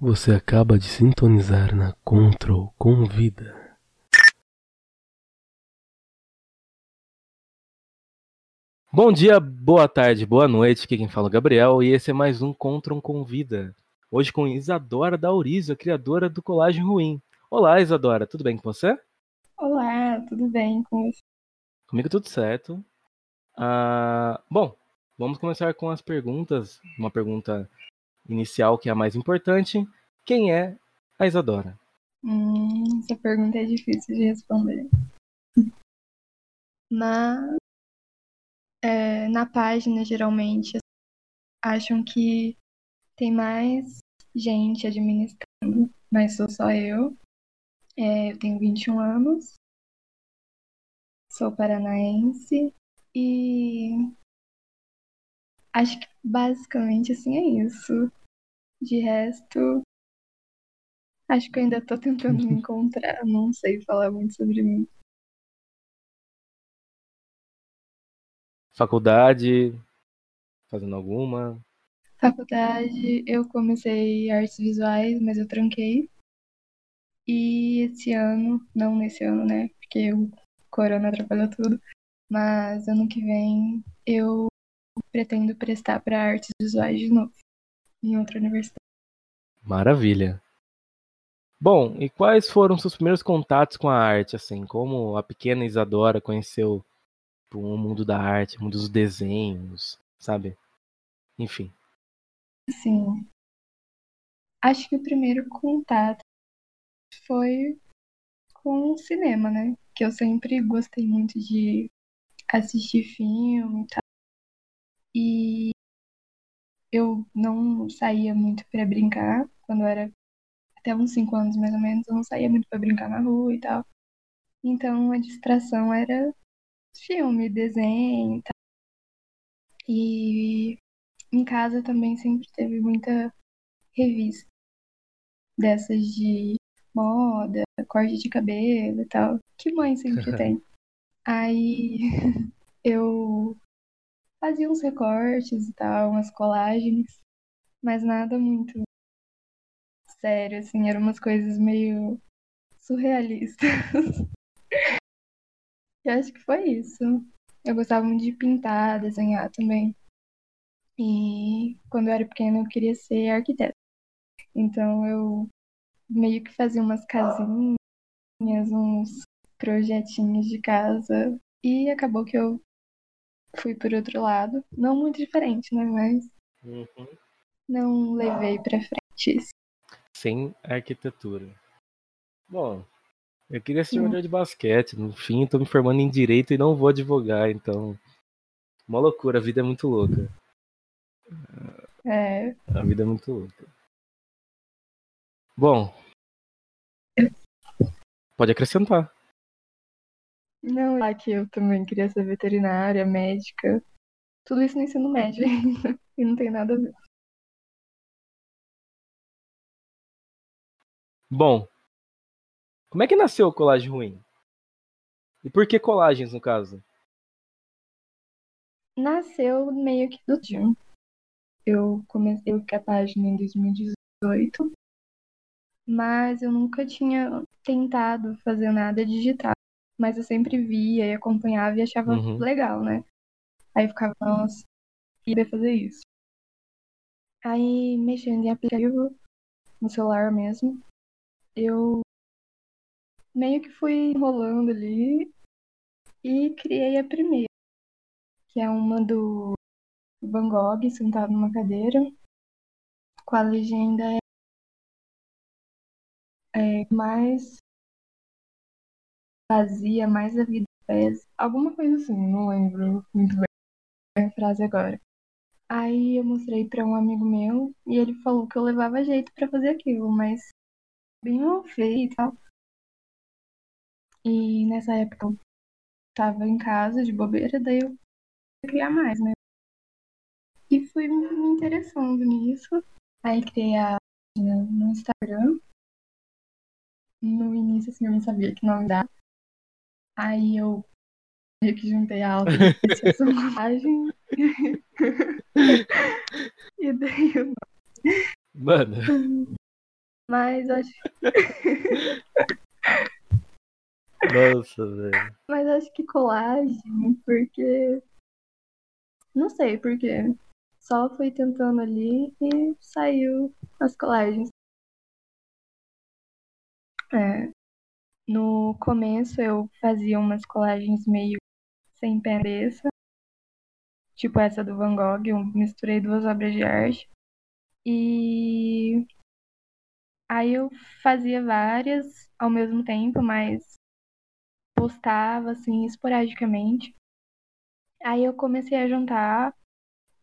Você acaba de sintonizar na Control Convida. Bom dia, boa tarde, boa noite. Aqui quem fala é o Gabriel e esse é mais um Control Convida. Hoje com Isadora da Aurizo, a criadora do Colagem Ruim. Olá, Isadora, tudo bem com você? Olá, tudo bem com você? Comigo tudo certo. Ah, bom, vamos começar com as perguntas. Uma pergunta inicial que é a mais importante. Quem é a Isadora? Hum, essa pergunta é difícil de responder. Mas é, na página, geralmente, acham que tem mais gente administrando, mas sou só eu. É, eu tenho 21 anos, sou paranaense e acho que basicamente assim é isso. De resto, acho que eu ainda tô tentando me encontrar, não sei falar muito sobre mim. Faculdade, fazendo alguma? Faculdade, eu comecei artes visuais, mas eu tranquei. E esse ano, não nesse ano, né? Porque o corona atrapalhou tudo. Mas ano que vem eu pretendo prestar para artes visuais de novo, em outra universidade. Maravilha. Bom, e quais foram seus primeiros contatos com a arte, assim? Como a pequena Isadora conheceu o mundo da arte, o mundo dos desenhos, sabe? Enfim. Sim. Acho que o primeiro contato foi com o cinema, né? Que eu sempre gostei muito de assistir filme e tal. E eu não saía muito para brincar quando eu era até uns 5 anos mais ou menos, eu não saía muito para brincar na rua e tal. Então a distração era filme, desenho e tal. E em casa também sempre teve muita revista dessas de moda, corte de cabelo e tal, que mãe sempre tem. Aí eu fazia uns recortes e tal, umas colagens, mas nada muito sério, assim, eram umas coisas meio surrealistas. eu acho que foi isso. Eu gostava muito de pintar, desenhar também. E quando eu era pequena eu queria ser arquiteta. Então eu meio que fazia umas casinhas, uns projetinhos de casa. E acabou que eu fui por outro lado. Não muito diferente, né? Mas uhum. não levei pra frente isso. Sem arquitetura. Bom, eu queria ser jogador de basquete. No fim, tô me formando em direito e não vou advogar, então. Uma loucura, a vida é muito louca. É. A vida é muito louca. Bom. Pode acrescentar. Não, lá que eu também queria ser veterinária, médica. Tudo isso no ensino médio ainda. e não tem nada a ver. Bom. Como é que nasceu o colagem ruim? E por que colagens, no caso? Nasceu meio que do dia. Eu comecei a página em 2018, mas eu nunca tinha tentado fazer nada digital. Mas eu sempre via e acompanhava e achava Uhum. legal, né? Aí eu ficava, nossa, queria fazer isso. Aí, mexendo em aplicativo, no celular mesmo, eu meio que fui enrolando ali e criei a primeira, que é uma do Van Gogh sentado numa cadeira, com a legenda é, mais vazia, mais a vida pesa. Alguma coisa assim, não lembro muito bem a frase agora. Aí eu mostrei pra um amigo meu e ele falou que eu levava jeito pra fazer aquilo, mas bem mal feito e tal. E nessa época eu tava em casa de bobeira, daí eu criar mais, né? E fui me interessando nisso. Aí criei a página no Instagram. No início assim, eu não sabia que nome dar. Aí eu meio que juntei a alta depreciação colagem e dei o nome. Mano, Mas acho, nossa, velho. mas acho que colagem, porque. Não sei, porque só fui tentando ali e saiu as colagens. É, no começo eu fazia umas colagens meio sem pé cabeça, tipo essa do Van Gogh, eu misturei duas obras de arte. E aí eu fazia várias ao mesmo tempo, mas postava assim esporadicamente. Aí eu comecei a juntar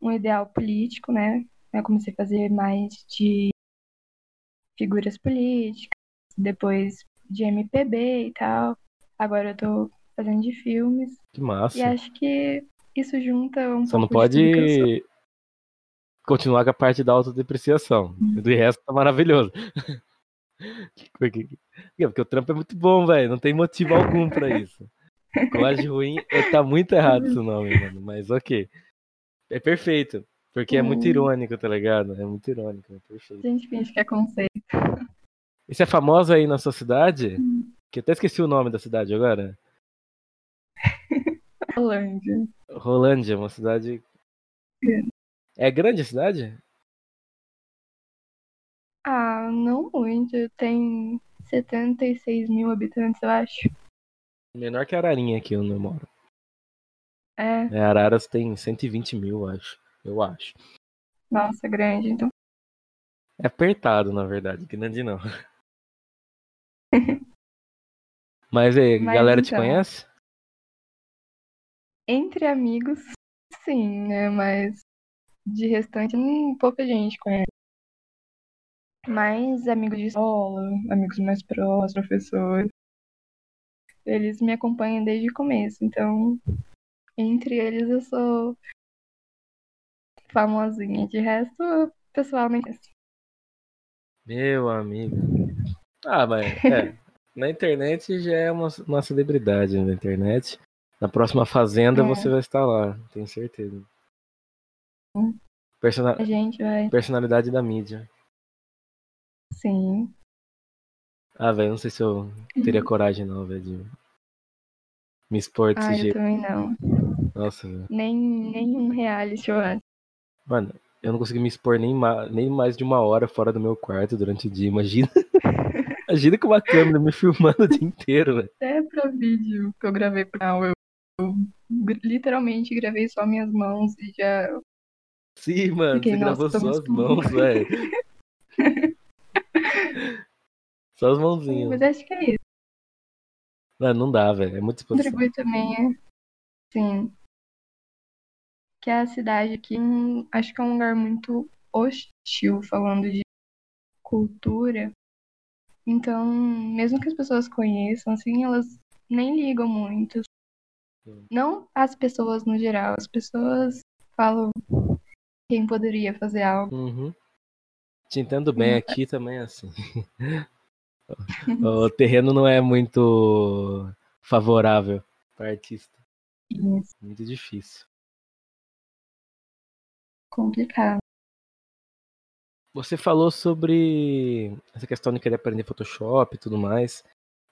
um ideal político, né? Eu comecei a fazer mais de figuras políticas, depois de MPB e tal. Agora eu tô fazendo de filmes. Que massa. E acho que isso junta um Só não pouco sou. pode continuar com a parte da autodepreciação. Hum. Do resto tá maravilhoso. Porque, porque o trampo é muito bom, velho. Não tem motivo algum pra isso. Colagem ruim, é, tá muito errado esse nome, mano. Mas ok. É perfeito. Porque é muito Hum. irônico, tá ligado? É muito irônico, é A perfeito. gente finge que é conceito. Você é famosa aí na sua cidade? Hum. Que eu até esqueci o nome da cidade agora. Holândia. Rolândia, uma cidade. É grande a cidade? Ah, não muito. Tem 76 mil habitantes, eu acho. Menor que Ararinha aqui onde eu moro. É, É, Araras tem 120 mil, eu acho. Eu acho. nossa, grande. Então, É apertado, na verdade. Grande não. Mas aí, Mas galera te então. conhece? entre amigos, sim, né? Mas de restante, hum, pouca gente conhece. Mas amigos de escola, amigos mais próximos, professores, eles me acompanham desde o começo. Então, entre eles eu sou famosinha. De resto, o pessoal nem conhece. Meu amigo. Ah, mas é. Na internet já é uma, uma celebridade na internet. Na próxima Fazenda É. você vai estar lá, tenho certeza. Persona- A gente vai, personalidade da mídia. sim. Ah, velho, não sei se eu teria coragem não, velho, de me expor desse Ah, eu jeito. também não. Nossa, velho. Nem, nem um reality eu acho. Mano, eu não consegui me expor nem, ma- nem mais de uma hora fora do meu quarto durante o dia. Imagina. Imagina com uma câmera me filmando o dia inteiro, velho. Até pra vídeo que eu gravei pra eu, eu literalmente gravei só minhas mãos e já. Sim, mano, Fiquei, você gravou só as muito mãos, velho. Só as mãozinhas. Mas acho que é isso. Não, não dá, velho. É muita exposição. Contribui também, é. Sim. Que a cidade aqui, hum, acho que é um lugar muito hostil, falando de cultura. Então, mesmo que as pessoas conheçam, assim, elas nem ligam muito. Sim. Não as pessoas no geral, as pessoas falam quem poderia fazer algo. Uhum. Te entendo bem, Hum. aqui também é assim. o terreno não é muito favorável para artista. Isso, Muito difícil. complicado. Você falou sobre essa questão de querer aprender Photoshop e tudo mais.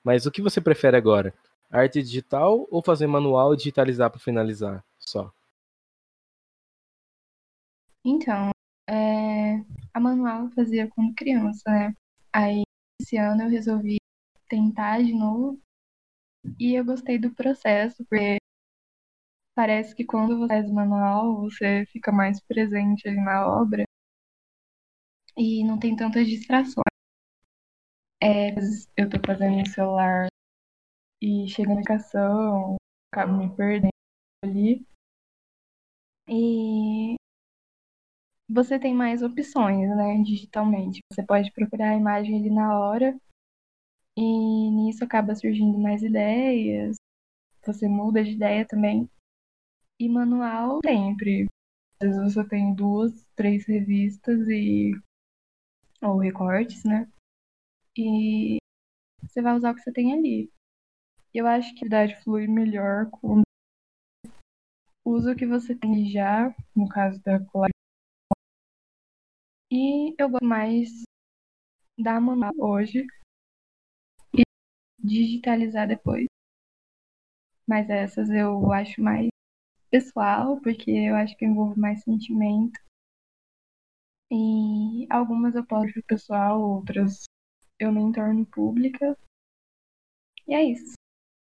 Mas o que você prefere agora? Arte digital ou fazer manual e digitalizar para finalizar só? Então, é, a manual eu fazia quando criança, né? Aí, esse ano eu resolvi tentar de novo. E eu gostei do processo, porque parece que quando você faz manual, você fica mais presente ali na obra. E não tem tantas distrações. É, eu tô fazendo no celular e chega a notificação, acabo me perdendo ali. E você tem mais opções, né, digitalmente. Você pode procurar a imagem ali na hora e nisso acaba surgindo mais ideias. Você muda de ideia também. E manual sempre. Às vezes você tem duas, três revistas e ou recortes, né? E você vai usar o que você tem ali. Eu acho que a atividade flui melhor quando usa o que você tem já, no caso da colagem. E eu gosto mais da manual hoje e digitalizar depois. Mas essas eu acho mais pessoal, porque eu acho que envolve mais sentimento. E algumas eu posto pessoal, outras eu nem torno pública. E é isso.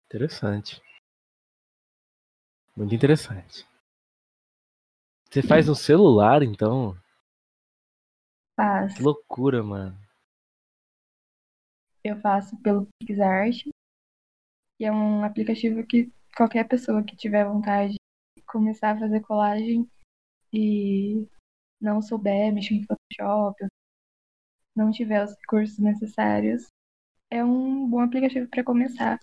Interessante. Muito interessante. Você faz no celular, então? Faço. Que loucura, mano. Eu faço pelo PixArt, que é um aplicativo que qualquer pessoa que tiver vontade de começar a fazer colagem e não souber mexer em Photoshop, não tiver os recursos necessários, é um bom aplicativo para começar.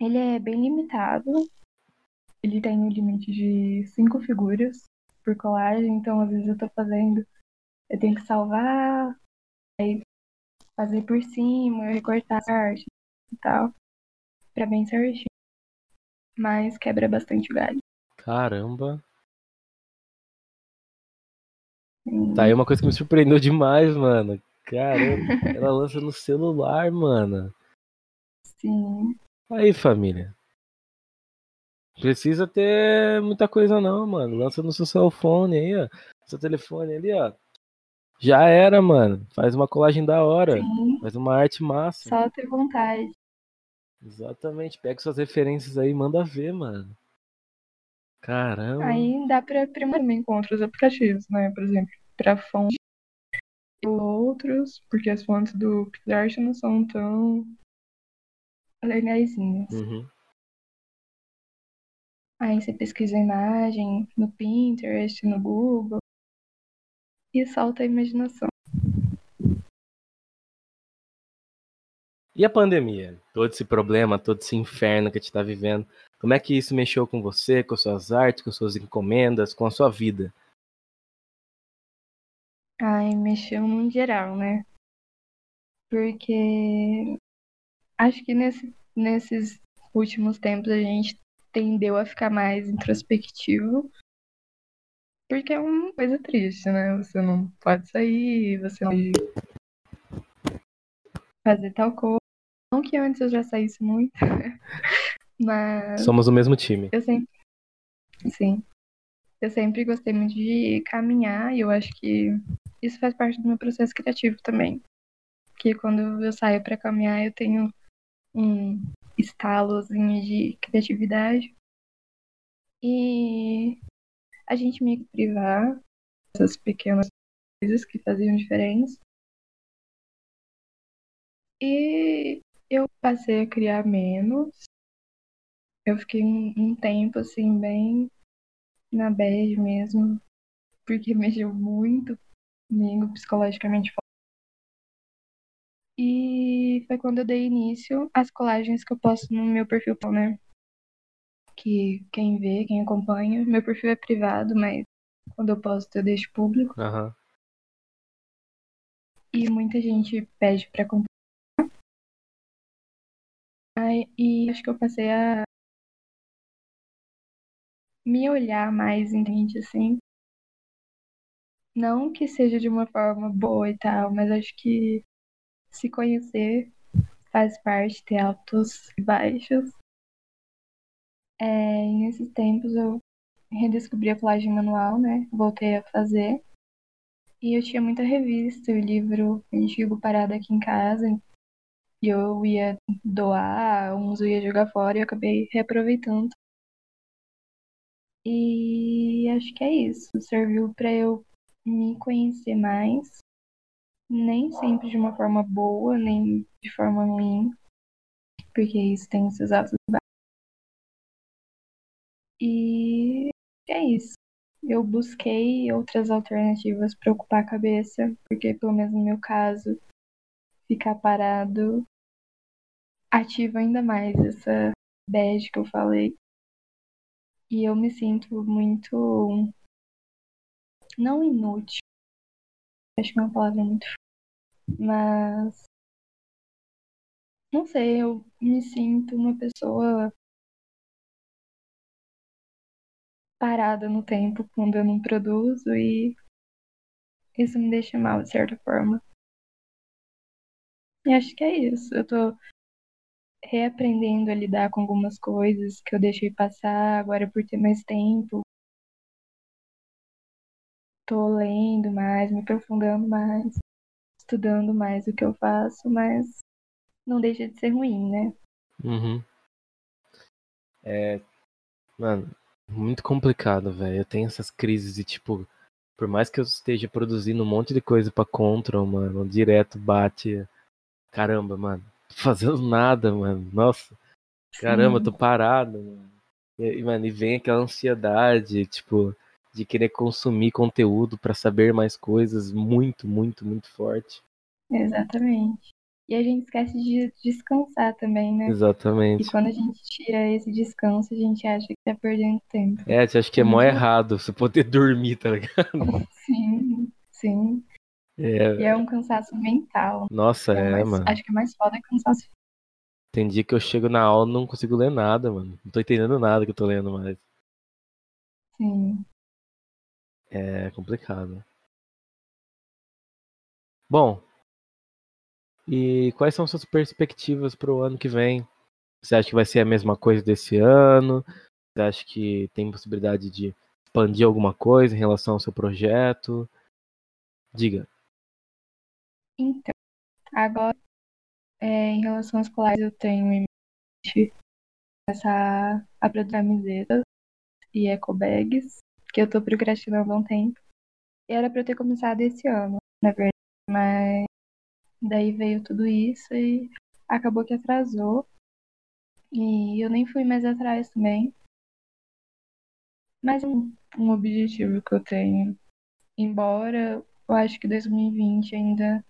Ele é bem limitado. Ele tem um limite de cinco figuras por colagem, então às vezes eu tô fazendo, eu tenho que salvar, aí fazer por cima, recortar arte e tal, pra bem certinho. Mas quebra bastante o galho. Caramba. Tá aí uma coisa que me surpreendeu demais, mano. Caramba, ela lança no celular, mano. Sim. Aí, família. Precisa ter muita coisa não, mano. Lança no seu phone aí, ó. Seu telefone ali, ó. Já era, mano. Faz uma colagem da hora. Sim. Faz uma arte massa. Só ter vontade. Exatamente. Pega suas referências aí e manda ver, mano. Caramba. Aí dá pra aprimorar também com outros aplicativos, né? Por exemplo, pra fonte e outros, porque as fontes do PixArt não são tão legaisinhas. Uhum. Aí você pesquisa a imagem no Pinterest, no Google e solta a imaginação. E a pandemia? Todo esse problema, todo esse inferno que a gente tá vivendo. Como é que isso mexeu com você, com suas artes, com suas encomendas, com a sua vida? Ai, mexeu no geral, né? Porque acho que nesse, nesses últimos tempos a gente tendeu a ficar mais introspectivo. Porque é uma coisa triste, né? Você não pode sair, você não pode fazer tal coisa. Não que antes eu já saísse muito, mas Somos o mesmo time. eu sempre. Sim. Eu sempre gostei muito de caminhar e eu acho que isso faz parte do meu processo criativo também. Que quando eu saio pra caminhar eu tenho um estalozinho de criatividade. E a gente meio que privar essas pequenas coisas que faziam diferença. E eu passei a criar menos. Eu fiquei um, um tempo assim, bem na bad mesmo, porque mexeu muito comigo psicologicamente. E foi quando eu dei início às colagens que eu posto no meu perfil, né? Que quem vê, quem acompanha, meu perfil é privado, mas quando eu posto eu deixo público. Aham. E muita gente pede pra acompanhar. Aí, e acho que eu passei a me olhar mais, entende, assim. Não que seja de uma forma boa e tal, mas acho que se conhecer faz parte, ter altos e baixos. É, nesses tempos eu redescobri a colagem manual, né? Voltei a fazer. E eu tinha muita revista e livro antigo parado aqui em casa. E eu ia doar, uns eu ia jogar fora e eu acabei reaproveitando. E acho que é isso. Serviu para eu me conhecer mais. Nem sempre de uma forma boa, nem de forma ruim. Porque isso tem seus altos e baixos. E é isso. Eu busquei outras alternativas para ocupar a cabeça, porque pelo menos no meu caso, ficar parado ativa ainda mais essa bad que eu falei. E eu me sinto muito. Não inútil. Acho que é uma palavra muito. Mas. não sei, eu me sinto uma pessoa parada no tempo quando eu não produzo e isso me deixa mal de certa forma. E acho que é isso. Eu tô reaprendendo a lidar com algumas coisas que eu deixei passar agora por ter mais tempo. Tô lendo mais, me aprofundando mais, estudando mais o que eu faço, mas não deixa de ser ruim, né? Uhum. É. Mano, muito complicado, velho. Eu tenho essas crises de tipo. Por mais que eu esteja produzindo um monte de coisa pra Control, mano, direto bate. Caramba, mano. Fazendo nada, mano. Nossa. Caramba, tô parado, mano. E, mano, e vem aquela ansiedade, tipo, de querer consumir conteúdo para saber mais coisas muito, muito, muito forte. Exatamente. E a gente esquece de descansar também, né? Exatamente. E quando a gente tira esse descanso, a gente acha que tá perdendo tempo. É, acha que é mó errado você poder dormir, tá ligado? Sim, sim. É. E é um cansaço mental. Nossa, é, é mais, mano. Acho que é mais foda é cansaço Tem dia que eu chego na aula e não consigo ler nada, mano. Não tô entendendo nada que eu tô lendo mais. Sim. É complicado. Bom, e quais são suas perspectivas para o ano que vem? Você acha que vai ser a mesma coisa desse ano? Você acha que tem possibilidade de expandir alguma coisa em relação ao seu projeto? Diga. Então, agora, é, em relação às colares, eu tenho em mente começar a produzir camisetas e eco bags, que eu tô procrastinando há um tempo. E era para eu ter começado esse ano, na verdade, mas daí veio tudo isso e acabou que atrasou. E eu nem fui mais atrás também. Mas um, um objetivo que eu tenho, embora eu acho que 2020 ainda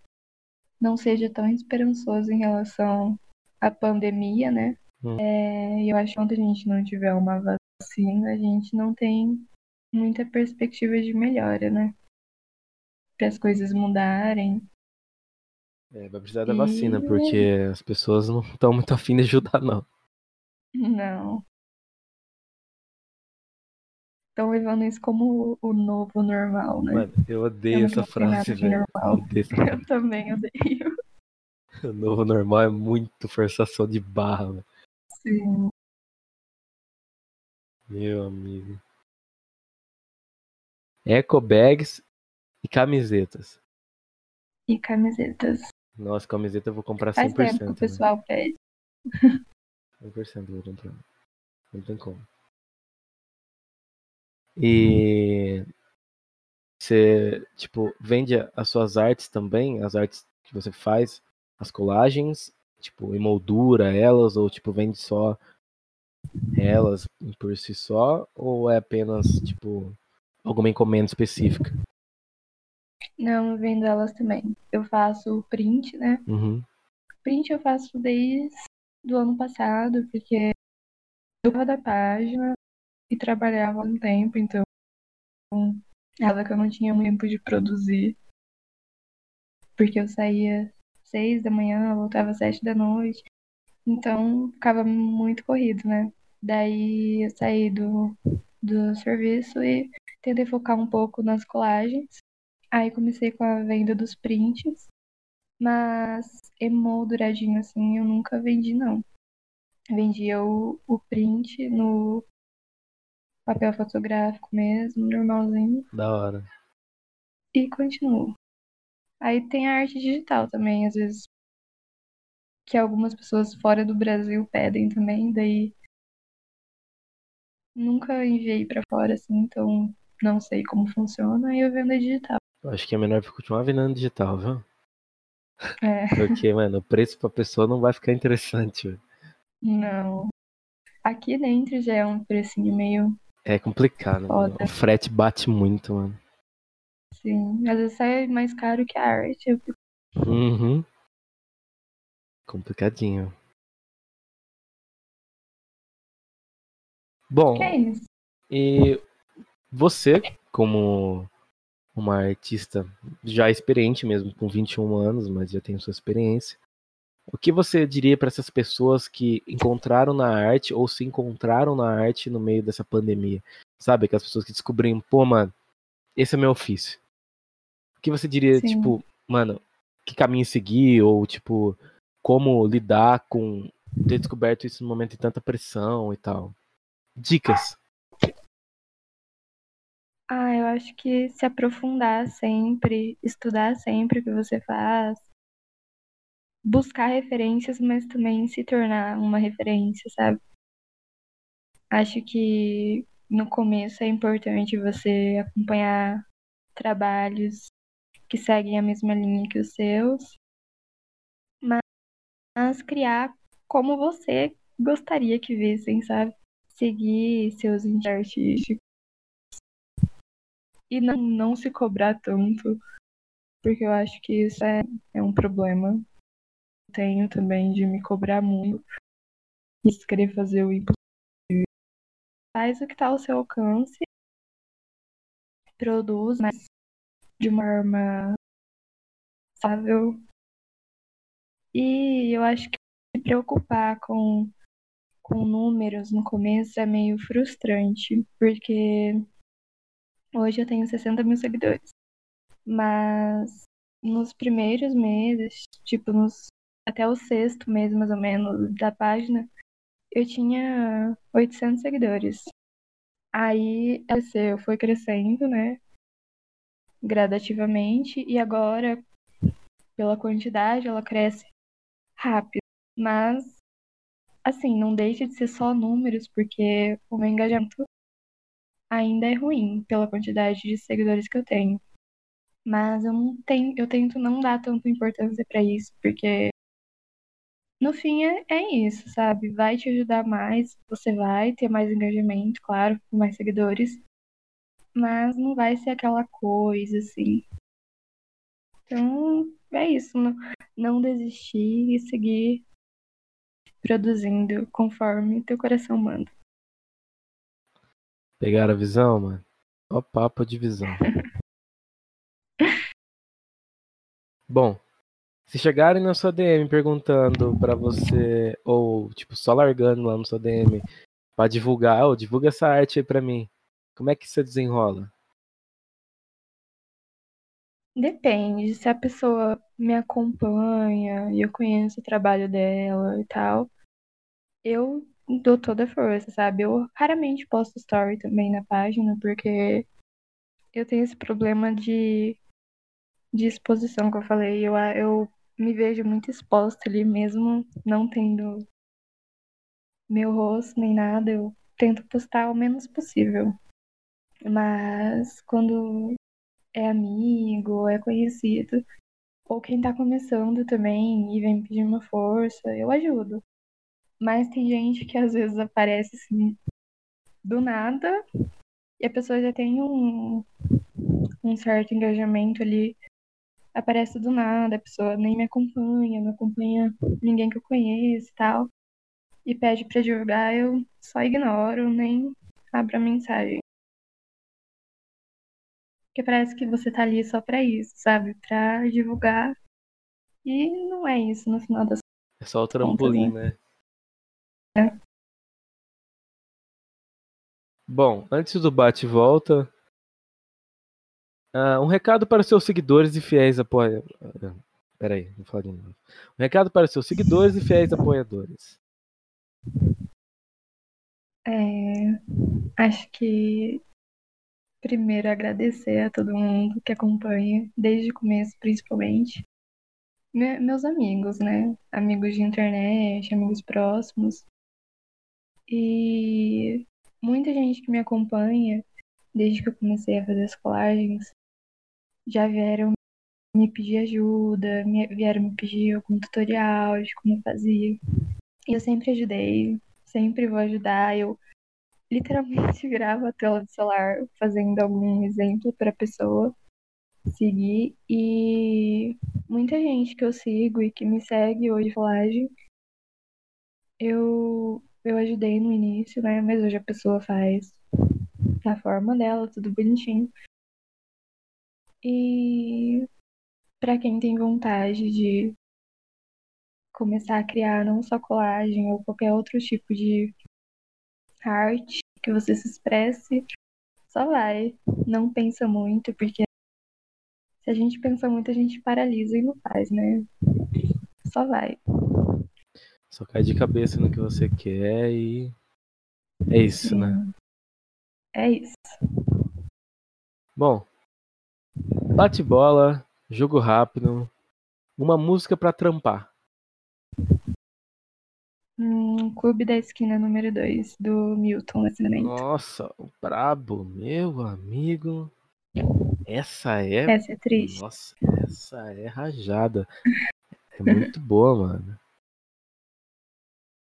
não seja tão esperançoso em relação à pandemia, né? Hum. É, eu acho que quando a gente não tiver uma vacina, a gente não tem muita perspectiva de melhora, né? Para as coisas mudarem. É, vai precisar da e... vacina, porque as pessoas não estão muito afim de ajudar, não. Não. Estão levando isso como o novo normal, né? Mano, eu odeio eu essa frase, velho. Eu, eu também odeio. O novo normal é muito forçação de barra, velho. Sim. Meu amigo. Eco bags e camisetas. E camisetas. Nossa, camiseta eu vou comprar 100%. Faz tempo que o pessoal né? pede. 100% eu vou comprar. Não tem como. E você, tipo, vende as suas artes também, as artes que você faz, as colagens, tipo, emoldura elas, ou tipo, vende só elas por si só, ou é apenas, tipo, alguma encomenda específica? Não, eu vendo elas também. Eu faço print, né? Uhum. Print eu faço desde do ano passado, porque eu tava da página e trabalhava um tempo, então ela que eu não tinha muito tempo de produzir. Porque eu saía seis da manhã, voltava sete da noite. Então ficava muito corrido, né? Daí eu saí do, do serviço e tentei focar um pouco nas colagens. Aí comecei com a venda dos prints, mas emolduradinho assim eu nunca vendi não. Vendia o, o print no papel fotográfico mesmo, normalzinho. Da hora. E continuo. Aí tem a arte digital também, às vezes que algumas pessoas fora do Brasil pedem também, daí nunca enviei para fora assim, então não sei como funciona e eu vendo a digital. Eu acho que é melhor continuar vendendo digital, viu? É. Porque, mano, o preço pra pessoa não vai ficar interessante. Não. Aqui dentro já é um precinho meio. É complicado. O frete bate muito, mano. Sim, às vezes sai mais caro que a arte. Eu fico... Uhum. Complicadinho. Bom, é isso. e você, como uma artista já experiente mesmo, com 21 anos, mas já tem sua experiência. O que você diria para essas pessoas que encontraram na arte ou se encontraram na arte no meio dessa pandemia? Sabe, aquelas pessoas que descobriram, pô, mano, esse é meu ofício. O que você diria, Sim. tipo, mano, que caminho seguir ou tipo como lidar com ter descoberto isso no momento de tanta pressão e tal? Dicas. Ah, eu acho que se aprofundar sempre, estudar sempre o que você faz, buscar referências, mas também se tornar uma referência, sabe? Acho que no começo é importante você acompanhar trabalhos que seguem a mesma linha que os seus, mas criar como você gostaria que vissem, sabe? Seguir seus artísticos e não, não se cobrar tanto, porque eu acho que isso é, é um problema. Tenho também de me cobrar muito e querer fazer o impossível. Faz o que está ao seu alcance, produz, mas de uma forma sável. E eu acho que se preocupar com, com números no começo é meio frustrante, porque hoje eu tenho 60 mil seguidores. Mas nos primeiros meses, tipo, nos, até o sexto mês mais ou menos da página, eu tinha 800 seguidores. Aí ela foi crescendo, né? gradativamente e agora, pela quantidade, ela cresce rápido. Mas, assim, não deixa de ser só números, porque o meu engajamento ainda é ruim pela quantidade de seguidores que eu tenho. Mas eu não tenho, eu tento não dar tanta importância para isso, porque no fim é, é isso, sabe? Vai te ajudar mais, você vai ter mais engajamento, claro, com mais seguidores, mas não vai ser aquela coisa assim. Então, é isso. Não, não desistir e seguir produzindo conforme teu coração manda. Pegaram a visão, mano? Ó papo de visão. Bom, se chegarem na sua DM perguntando para você, ou tipo, só largando lá no sua DM para divulgar, oh, divulga essa arte aí pra mim. Como é que você desenrola? Depende, se a pessoa me acompanha e eu conheço o trabalho dela e tal, eu dou toda a força, sabe? Eu raramente posto story também na página, porque eu tenho esse problema de, de exposição que eu falei. Eu, eu me vejo muito exposta ali, mesmo não tendo meu rosto nem nada, eu tento postar o menos possível. Mas quando é amigo, é conhecido, ou quem tá começando também e vem pedir uma força, eu ajudo. Mas tem gente que às vezes aparece assim do nada e a pessoa já tem um, um certo engajamento ali. Aparece do nada, a pessoa nem me acompanha, não acompanha ninguém que eu conheço e tal. E pede pra divulgar, eu só ignoro, nem abro a mensagem. Porque parece que você tá ali só pra isso, sabe? Pra divulgar. E não é isso no final das É só o trampolim, contas, né? né? É. Bom, antes do bate e volta, uh, um recado para seus seguidores e fiéis apoiadores. Peraí, vou falar de novo. Um recado para seus seguidores e fiéis apoiadores. É, acho que primeiro agradecer a todo mundo que acompanha, desde o começo principalmente. Me meus amigos, né? Amigos de internet, amigos próximos. E muita gente que me acompanha desde que eu comecei a fazer as colagens já vieram me pedir ajuda, me, vieram me pedir algum tutorial de como fazia. E eu sempre ajudei, sempre vou ajudar. Eu literalmente gravo a tela do celular fazendo algum exemplo para a pessoa seguir e muita gente que eu sigo e que me segue hoje colagem eu eu ajudei no início, né? Mas hoje a pessoa faz da forma dela, tudo bonitinho. E para quem tem vontade de começar a criar não só colagem ou qualquer outro tipo de arte que você se expresse, só vai. Não pensa muito, porque se a gente pensa muito, a gente paralisa e não faz, né? Só vai. Só cai de cabeça no que você quer e. É isso, Sim. né? É isso. Bom, bate bola, jogo rápido, uma música pra trampar. Hum, Clube da Esquina número 2, do Milton Nascimento. Nossa, o brabo, meu amigo. Essa é. Essa é triste. Nossa, essa é rajada. É muito boa, mano.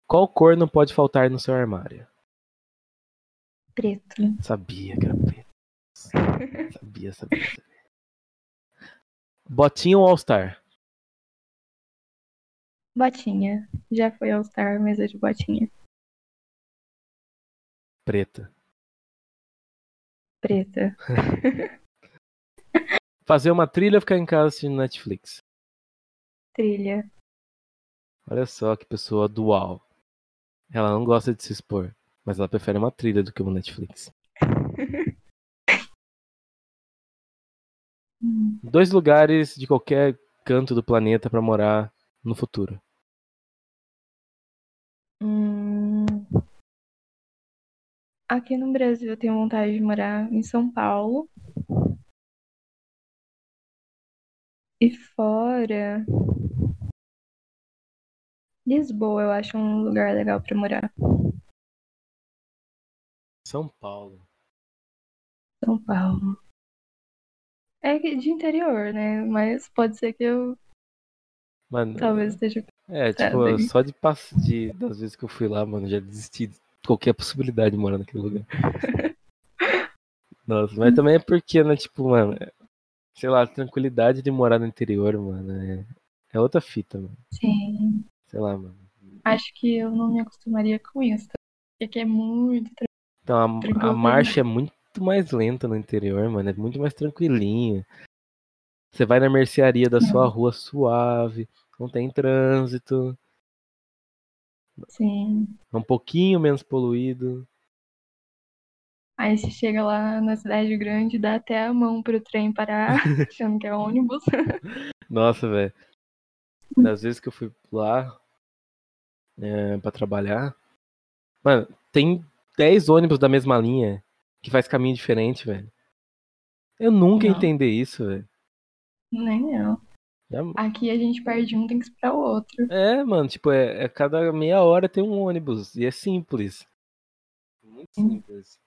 Qual cor não pode faltar no seu armário? Preto. Sabia que era preto. Sabia, sabia, sabia. Botinha ou All-Star? Botinha. Já foi All Star, mas é de botinha. Preta. Preta. Fazer uma trilha ou ficar em casa assistindo Netflix? Trilha. Olha só que pessoa dual. Ela não gosta de se expor, mas ela prefere uma trilha do que uma Netflix. Dois lugares de qualquer canto do planeta pra morar no futuro. hum. Aqui no Brasil eu tenho vontade de morar em São Paulo. E fora. Lisboa, eu acho um lugar legal pra morar. São Paulo. São Paulo. É de interior, né? Mas pode ser que eu Mano, talvez esteja. é, Tá, tipo, bem. só de passo de das vezes que eu fui lá, mano, já desisti de qualquer possibilidade de morar naquele lugar. Nossa, mas também é porque, né, tipo, mano, é- sei lá, a tranquilidade de morar no interior, mano, é, é outra fita, mano. Sim. Sei lá, mano. Acho que eu não me acostumaria com isso. Porque aqui é muito. tra- Então a, Tranquilo a marcha é muito mais lenta no interior, mano. É muito mais tranquilinha. Você vai na mercearia da sua rua suave, não tem trânsito, Sim. é um pouquinho menos poluído. Aí você chega lá na cidade grande, dá até a mão pro trem parar, achando que é ônibus. Nossa, velho. Das vezes que eu fui lá é, pra trabalhar, mano, tem 10 ônibus da mesma linha que faz caminho diferente, velho. Eu nunca Não. entender isso, velho. Nem eu. Já- Aqui a gente perde um, tem que esperar o outro. É, mano, tipo, é, é cada meia hora tem um ônibus. E é simples. Muito Sim. simples.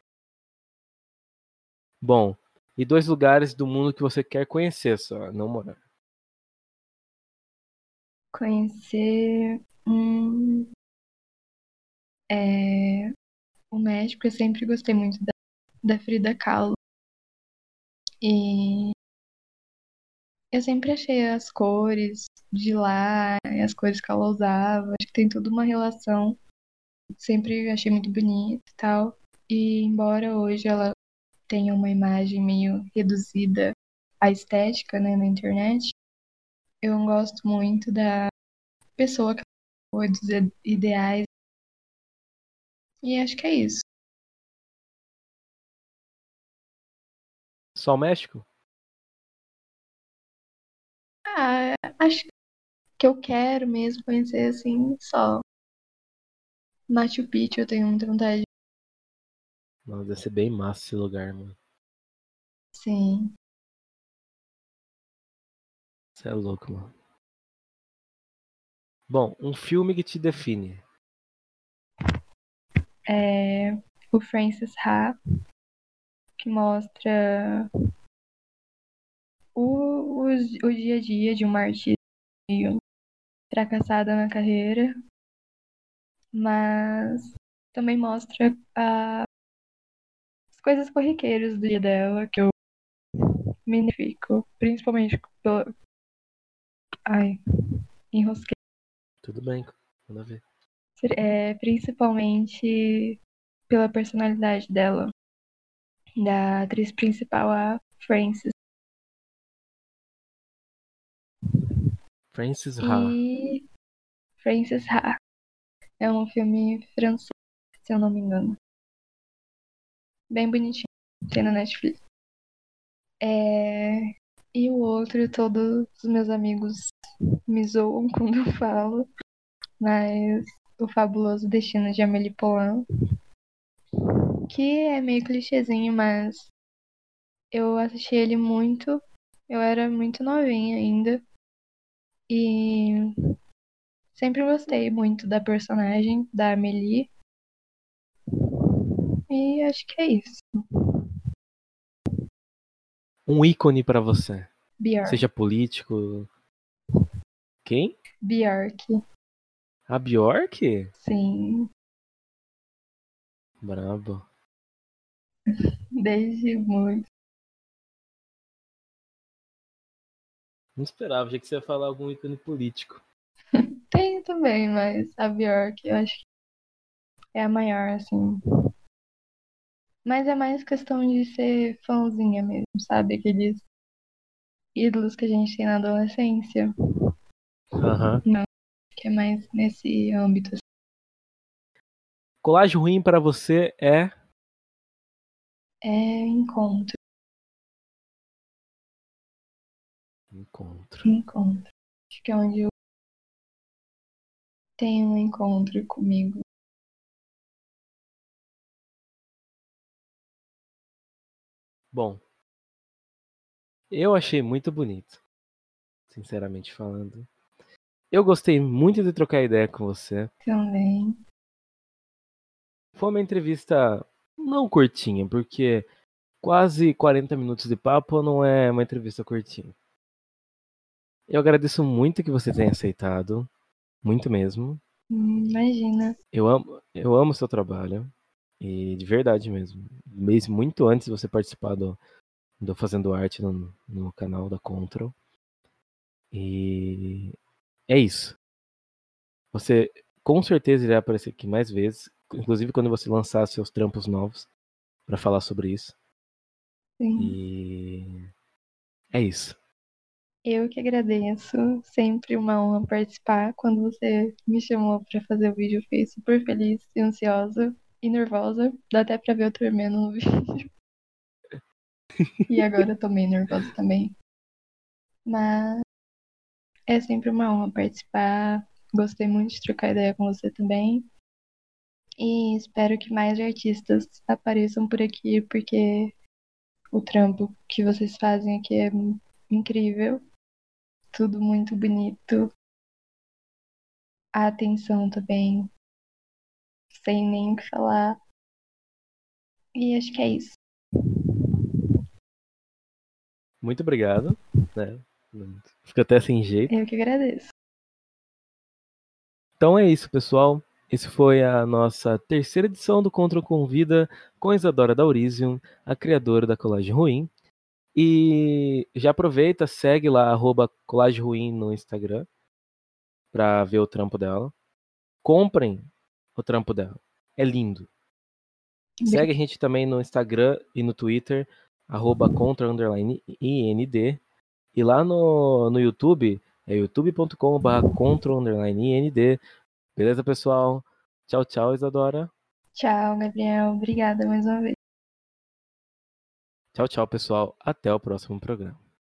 Bom, e dois lugares do mundo que você quer conhecer só, não morar. Conhecer. Hum, é, o México, eu sempre gostei muito da, da Frida Kahlo. E eu sempre achei as cores de lá, as cores que ela usava, acho que tem toda uma relação. Sempre achei muito bonito e tal. E embora hoje ela tenha uma imagem meio reduzida à estética, né, na internet, eu gosto muito da pessoa que ela foi, dos ide- ideais. E acho que é isso. Só o México? Ah, acho que eu quero mesmo conhecer assim só. Machu Picchu eu tenho muita vontade. Nossa, deve ser bem massa esse lugar, mano. Sim. Você é louco, mano. Bom, um filme que te define. É o Francis Ha, que mostra o, o, o dia a dia de uma artista fracassada na carreira, mas também mostra a- as coisas corriqueiras do dia dela que eu me identifico, principalmente pela. Ai, enrosquei. Tudo bem, manda ver. É, principalmente pela personalidade dela, da atriz principal, a Frances. Francis Ha. E Frances Ha. É um filme francês, se eu não me engano. Bem bonitinho. Tem na Netflix. É... E o outro, todos os meus amigos me zoam quando eu falo. Mas o Fabuloso Destino de Amélie Poulain. Que é meio clichêzinho, mas eu assisti ele muito. Eu era muito novinha ainda. E sempre gostei muito da personagem da Amélie. E acho que é isso. Um ícone para você. Bjork. Seja político. Quem? Bjork. A Bjork? Sim. Brabo. Desde muito. Não esperava, achei que você ia falar algum ícone político. Tem também, mas a Bjork eu acho que é a maior, assim. Mas é mais questão de ser fãzinha mesmo, sabe? Aqueles ídolos que a gente tem na adolescência. Aham. Que é mais nesse âmbito. assim. Colagem ruim para você é. É encontro, Encontro. encontro. Acho que é onde eu tenho um encontro comigo. Bom, eu achei muito bonito, sinceramente falando. Eu gostei muito de trocar ideia com você. Também. Foi uma entrevista não curtinha, porque quase 40 minutos de papo não é uma entrevista curtinha. Eu agradeço muito que você tenha aceitado, muito mesmo. Hum, Imagina. Eu amo, eu amo seu trabalho. E de verdade mesmo. Mesmo muito antes de você participar do, do Fazendo Arte no, no canal da Control. E é isso. Você com certeza irá aparecer aqui mais vezes. Inclusive quando você lançar seus trampos novos para falar sobre isso. Sim. E é isso. Eu que agradeço. Sempre uma honra participar. Quando você me chamou para fazer o vídeo, eu fiquei super feliz e ansiosa e nervosa. Dá até pra ver eu tremendo no vídeo. E agora eu tô meio nervosa também. Mas é sempre uma honra participar. Gostei muito de trocar ideia com você também. E espero que mais artistas apareçam por aqui, porque o trampo que vocês fazem aqui é incrível. Tudo muito bonito. A atenção também. Sem nem o que falar. E acho que é isso. Muito obrigado. Né? Fica até sem jeito. Eu que agradeço. Então é isso, pessoal. Esse foi a nossa terceira edição do Contra Convida com Isadora Daurisium, a criadora da Colagem Ruim. E já aproveita, segue lá, arroba Colagem Ruim no Instagram, pra ver o trampo dela. Comprem o trampo dela. É lindo. Segue a gente também no Instagram e no Twitter, arroba contra underline IND. E lá no, no YouTube, é youtube.com.br contra underline IND. Beleza, pessoal? Tchau, tchau, Isadora. Tchau, Gabriel. Obrigada mais uma vez. Tchau, tchau, pessoal. Até o próximo programa.